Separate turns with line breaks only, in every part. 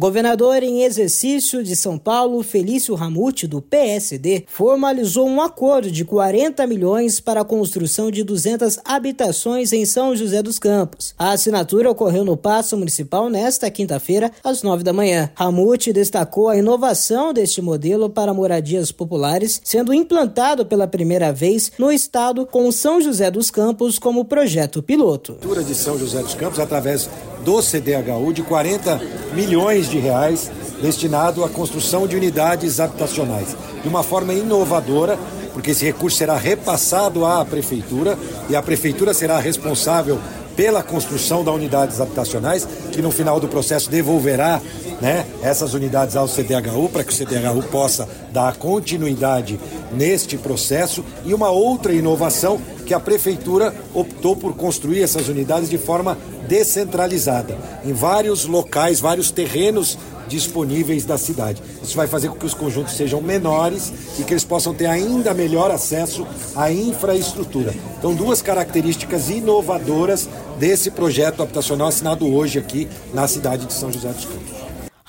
Governador em exercício de São Paulo, Felício Ramute, do PSD, formalizou um acordo de 40 milhões para a construção de 200 habitações em São José dos Campos. A assinatura ocorreu no Paço Municipal nesta quinta-feira, às 9 da manhã. Ramute destacou a inovação deste modelo para moradias populares, sendo implantado pela primeira vez no estado com São José dos Campos como projeto piloto.
de São José dos Campos através do CDHU de 40 milhões de reais destinado à construção de unidades habitacionais, de uma forma inovadora, porque esse recurso será repassado à prefeitura e a prefeitura será responsável pela construção das unidades habitacionais, que no final do processo devolverá né, essas unidades ao CDHU, para que o CDHU possa dar continuidade neste processo. E uma outra inovação que a prefeitura optou por construir essas unidades de forma descentralizada, em vários locais, vários terrenos disponíveis da cidade. Isso vai fazer com que os conjuntos sejam menores e que eles possam ter ainda melhor acesso à infraestrutura. Então, duas características inovadoras desse projeto habitacional assinado hoje aqui na cidade de São José dos Campos.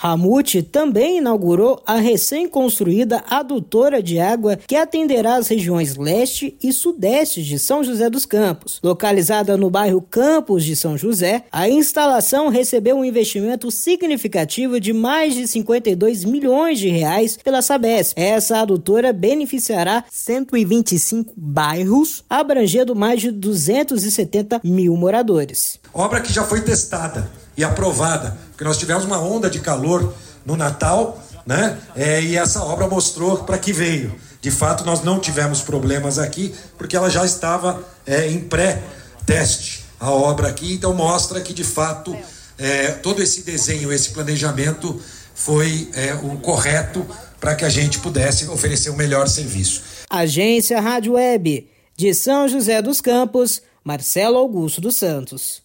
Ramute também inaugurou a recém-construída adutora de água que atenderá as regiões leste e sudeste de São José dos Campos. Localizada no bairro Campos de São José, a instalação recebeu um investimento significativo de mais de 52 milhões de reais pela Sabesp. Essa adutora beneficiará 125 bairros, abrangendo mais de 270 mil moradores.
Obra que já foi testada e aprovada, porque nós tivemos uma onda de calor no Natal, né? É, e essa obra mostrou para que veio. De fato, nós não tivemos problemas aqui, porque ela já estava é, em pré-teste, a obra aqui, então mostra que de fato é, todo esse desenho, esse planejamento foi é, o correto para que a gente pudesse oferecer o melhor serviço.
Agência Rádio Web, de São José dos Campos, Marcelo Augusto dos Santos.